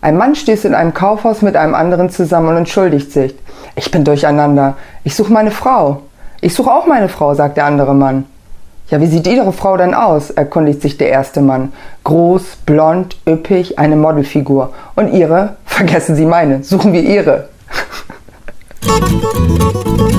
Ein Mann stieß in einem Kaufhaus mit einem anderen zusammen und entschuldigt sich. Ich bin durcheinander. Ich suche meine Frau. Ich suche auch meine Frau, sagt der andere Mann. Ja, wie sieht Ihre Frau denn aus? erkundigt sich der erste Mann. Groß, blond, üppig, eine Modelfigur. Und Ihre? Vergessen Sie meine. Suchen wir Ihre.